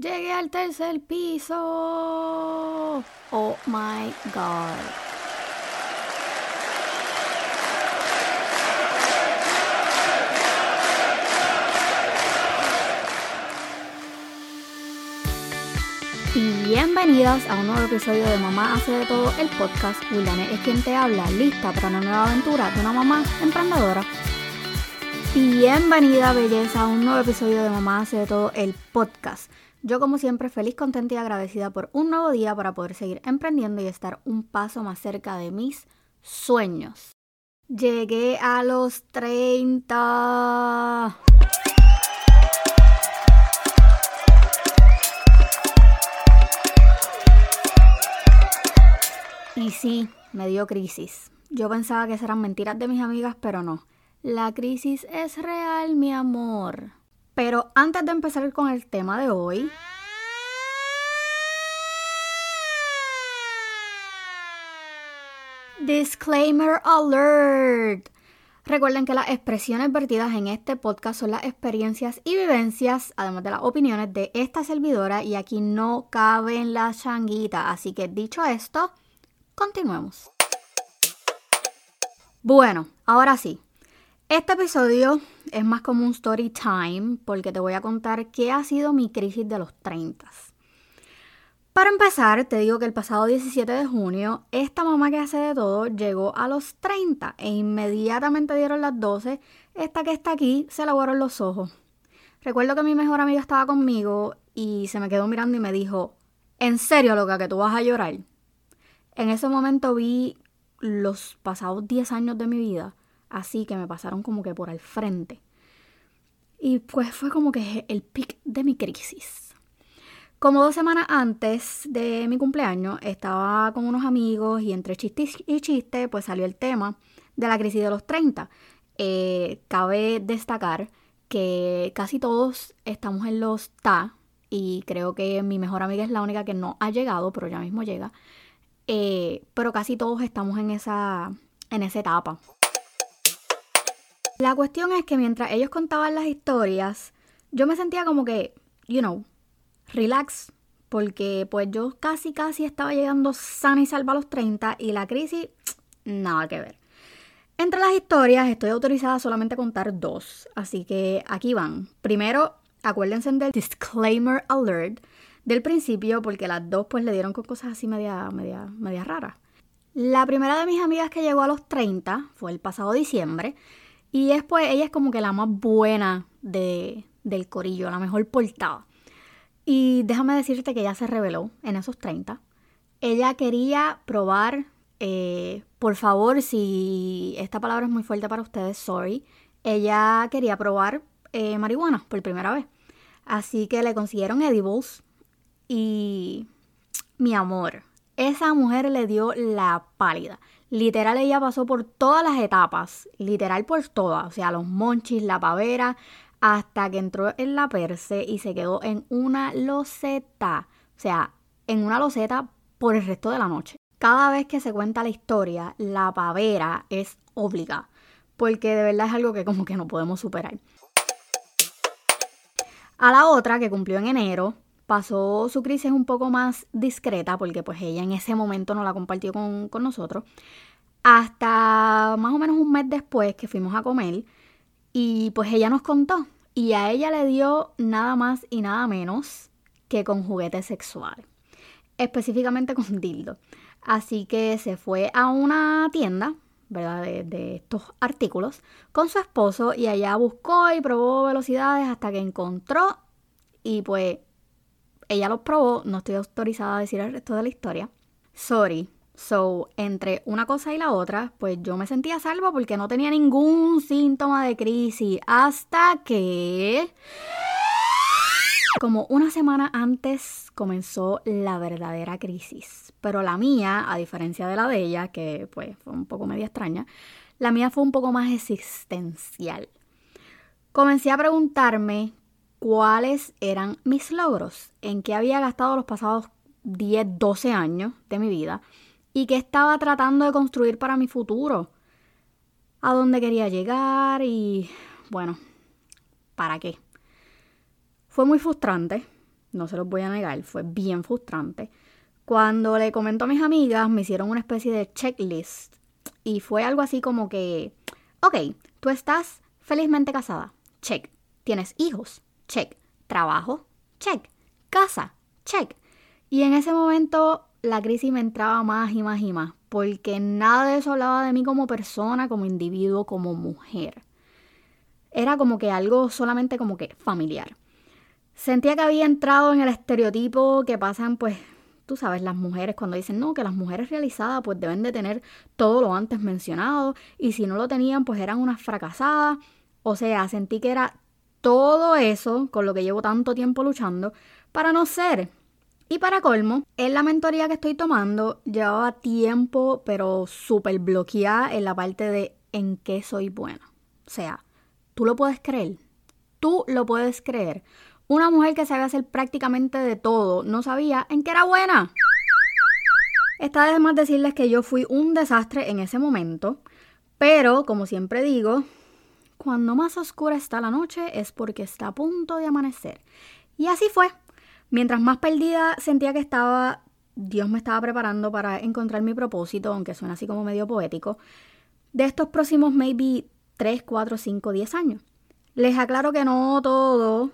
Llegué al tercer piso. Oh my god. Bienvenidas a un nuevo episodio de Mamá hace de todo el podcast. Wilane es quien te habla, lista para una nueva aventura de una mamá emprendedora. Bienvenida belleza a un nuevo episodio de Mamá hace de todo el podcast. Yo como siempre feliz, contenta y agradecida por un nuevo día para poder seguir emprendiendo y estar un paso más cerca de mis sueños. Llegué a los 30. Y sí, me dio crisis. Yo pensaba que eran mentiras de mis amigas, pero no. La crisis es real, mi amor. Pero antes de empezar con el tema de hoy... Disclaimer alert. Recuerden que las expresiones vertidas en este podcast son las experiencias y vivencias, además de las opiniones de esta servidora y aquí no caben las changuitas. Así que dicho esto, continuemos. Bueno, ahora sí, este episodio es más como un story time porque te voy a contar qué ha sido mi crisis de los 30. Para empezar, te digo que el pasado 17 de junio, esta mamá que hace de todo llegó a los 30 e inmediatamente dieron las 12. Esta que está aquí se le los ojos. Recuerdo que mi mejor amiga estaba conmigo y se me quedó mirando y me dijo, ¿en serio, loca, que tú vas a llorar? En ese momento vi los pasados 10 años de mi vida así que me pasaron como que por al frente. Y pues fue como que el pic de mi crisis. Como dos semanas antes de mi cumpleaños, estaba con unos amigos y entre chiste y chiste, pues salió el tema de la crisis de los 30. Eh, cabe destacar que casi todos estamos en los TA y creo que mi mejor amiga es la única que no ha llegado, pero ya mismo llega. Eh, pero casi todos estamos en esa, en esa etapa. La cuestión es que mientras ellos contaban las historias, yo me sentía como que, you know, relax, porque pues yo casi casi estaba llegando sana y salva a los 30 y la crisis, nada que ver. Entre las historias estoy autorizada solamente a contar dos, así que aquí van. Primero, acuérdense del disclaimer alert del principio, porque las dos pues le dieron con cosas así media, media, media raras. La primera de mis amigas que llegó a los 30 fue el pasado diciembre y después ella es como que la más buena de, del corillo, la mejor portada. Y déjame decirte que ella se reveló en esos 30. Ella quería probar, eh, por favor, si esta palabra es muy fuerte para ustedes, sorry. Ella quería probar eh, marihuana por primera vez. Así que le consiguieron edibles. Y mi amor, esa mujer le dio la pálida. Literal, ella pasó por todas las etapas, literal por todas, o sea, los monchis, la pavera, hasta que entró en la perse y se quedó en una loseta, o sea, en una loseta por el resto de la noche. Cada vez que se cuenta la historia, la pavera es obligada, porque de verdad es algo que como que no podemos superar. A la otra, que cumplió en enero, pasó su crisis un poco más discreta porque pues ella en ese momento no la compartió con, nosotros. Hasta más o menos un mes después que fuimos a comer y pues ella nos contó y a ella le dio nada más y nada menos que con juguetes sexuales, específicamente con dildo. Así que se fue a una tienda, ¿verdad? De, de, estos artículos con su esposo y allá buscó y probó velocidades hasta que encontró y pues ella los probó, no estoy autorizada a decir el resto de la historia. Sorry. So, entre una cosa y la otra, pues yo me sentía salva porque no tenía ningún síntoma de crisis hasta que... Como una semana antes comenzó la verdadera crisis. Pero la mía, a diferencia de la de ella, que pues fue un poco media extraña, la mía fue un poco más existencial. Comencé a preguntarme cuáles eran mis logros, en qué había gastado los pasados 10, 12 años de mi vida y qué estaba tratando de construir para mi futuro, a dónde quería llegar y, bueno, ¿para qué? Fue muy frustrante, no se los voy a negar, fue bien frustrante. Cuando le comento a mis amigas, me hicieron una especie de checklist y fue algo así como que, ok, tú estás felizmente casada, check. Tienes hijos, check. Trabajo, check. Casa, check. Y en ese momento la crisis me entraba más y más y más, porque nada de eso hablaba de mí como persona, como individuo, como mujer. Era como que algo solamente como que familiar. Sentía que había entrado en el estereotipo que pasan pues tú sabes, las mujeres cuando dicen, no, que las mujeres realizadas pues deben de tener todo lo antes mencionado y si no lo tenían pues eran unas fracasadas. O sea, sentí que era todo eso con lo que llevo tanto tiempo luchando para no ser. Y para colmo, en la mentoría que estoy tomando llevaba tiempo pero súper bloqueada en la parte de en qué soy buena. O sea, tú lo puedes creer. Tú lo puedes creer. Una mujer que sabe hacer prácticamente de todo no sabía en qué era buena. Está de más decirles que yo fui un desastre en ese momento, pero como siempre digo, cuando más oscura está la noche es porque está a punto de amanecer. Y así fue. Mientras más perdida sentía que estaba, Dios me estaba preparando para encontrar mi propósito, aunque suena así como medio poético, de estos próximos maybe 3, 4, 5, 10 años. Les aclaro que no todo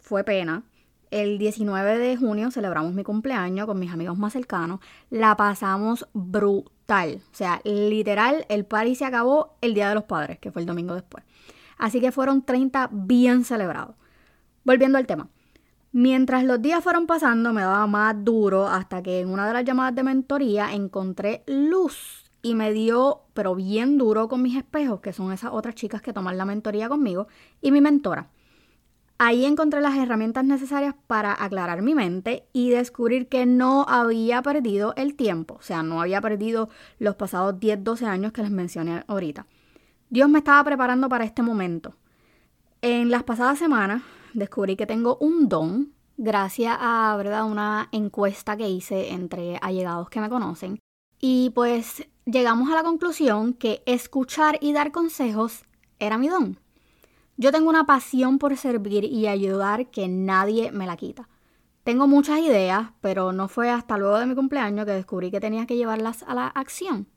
fue pena. El 19 de junio celebramos mi cumpleaños con mis amigos más cercanos. La pasamos brutal. O sea, literal, el party se acabó el Día de los Padres, que fue el domingo después. Así que fueron 30 bien celebrados. Volviendo al tema. Mientras los días fueron pasando, me daba más duro hasta que en una de las llamadas de mentoría encontré luz y me dio, pero bien duro con mis espejos, que son esas otras chicas que toman la mentoría conmigo, y mi mentora. Ahí encontré las herramientas necesarias para aclarar mi mente y descubrir que no había perdido el tiempo, o sea, no había perdido los pasados 10, 12 años que les mencioné ahorita. Dios me estaba preparando para este momento. En las pasadas semanas descubrí que tengo un don gracias a ¿verdad? una encuesta que hice entre allegados que me conocen. Y pues llegamos a la conclusión que escuchar y dar consejos era mi don. Yo tengo una pasión por servir y ayudar que nadie me la quita. Tengo muchas ideas, pero no fue hasta luego de mi cumpleaños que descubrí que tenía que llevarlas a la acción.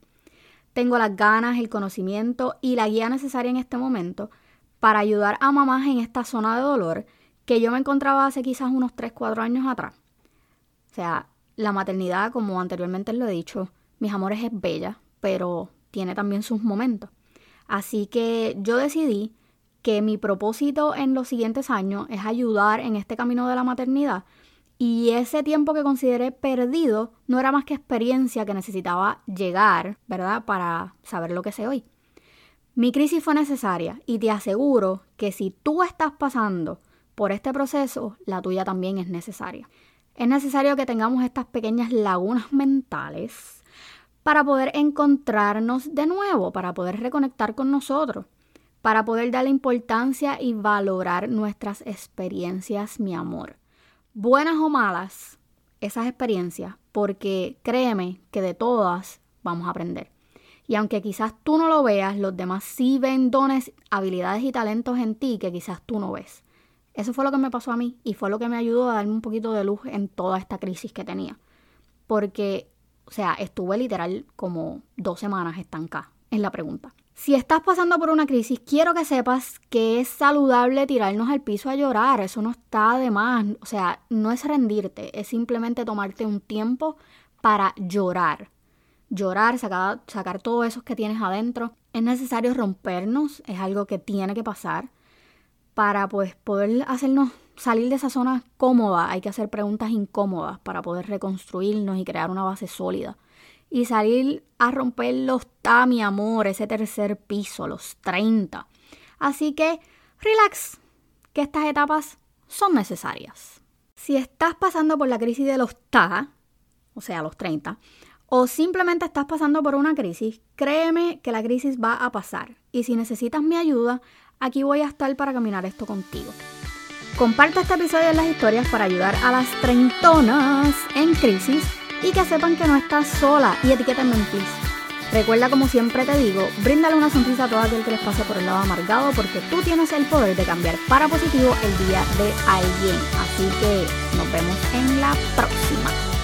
Tengo las ganas, el conocimiento y la guía necesaria en este momento para ayudar a mamás en esta zona de dolor que yo me encontraba hace quizás unos 3, 4 años atrás. O sea, la maternidad, como anteriormente lo he dicho, mis amores es bella, pero tiene también sus momentos. Así que yo decidí que mi propósito en los siguientes años es ayudar en este camino de la maternidad y ese tiempo que consideré perdido no era más que experiencia que necesitaba llegar, ¿verdad? Para saber lo que sé hoy. Mi crisis fue necesaria y te aseguro que si tú estás pasando por este proceso, la tuya también es necesaria. Es necesario que tengamos estas pequeñas lagunas mentales para poder encontrarnos de nuevo, para poder reconectar con nosotros para poder darle importancia y valorar nuestras experiencias, mi amor. Buenas o malas, esas experiencias, porque créeme que de todas vamos a aprender. Y aunque quizás tú no lo veas, los demás sí ven dones, habilidades y talentos en ti que quizás tú no ves. Eso fue lo que me pasó a mí y fue lo que me ayudó a darme un poquito de luz en toda esta crisis que tenía. Porque, o sea, estuve literal como dos semanas estancada en la pregunta. Si estás pasando por una crisis, quiero que sepas que es saludable tirarnos al piso a llorar. Eso no está de más. O sea, no es rendirte, es simplemente tomarte un tiempo para llorar. Llorar, sacar, sacar todo eso que tienes adentro. Es necesario rompernos, es algo que tiene que pasar. Para pues, poder hacernos salir de esa zona cómoda, hay que hacer preguntas incómodas para poder reconstruirnos y crear una base sólida y salir a romper los ta, mi amor, ese tercer piso, los 30. Así que, relax, que estas etapas son necesarias. Si estás pasando por la crisis de los ta, o sea, los 30, o simplemente estás pasando por una crisis, créeme que la crisis va a pasar. Y si necesitas mi ayuda, aquí voy a estar para caminar esto contigo. Comparte este episodio en las historias para ayudar a las treintonas en crisis y que sepan que no estás sola y etiquétenme en Recuerda como siempre te digo, bríndale una sonrisa a todo aquel que les pase por el lado amargado porque tú tienes el poder de cambiar para positivo el día de alguien. Así que nos vemos en la próxima.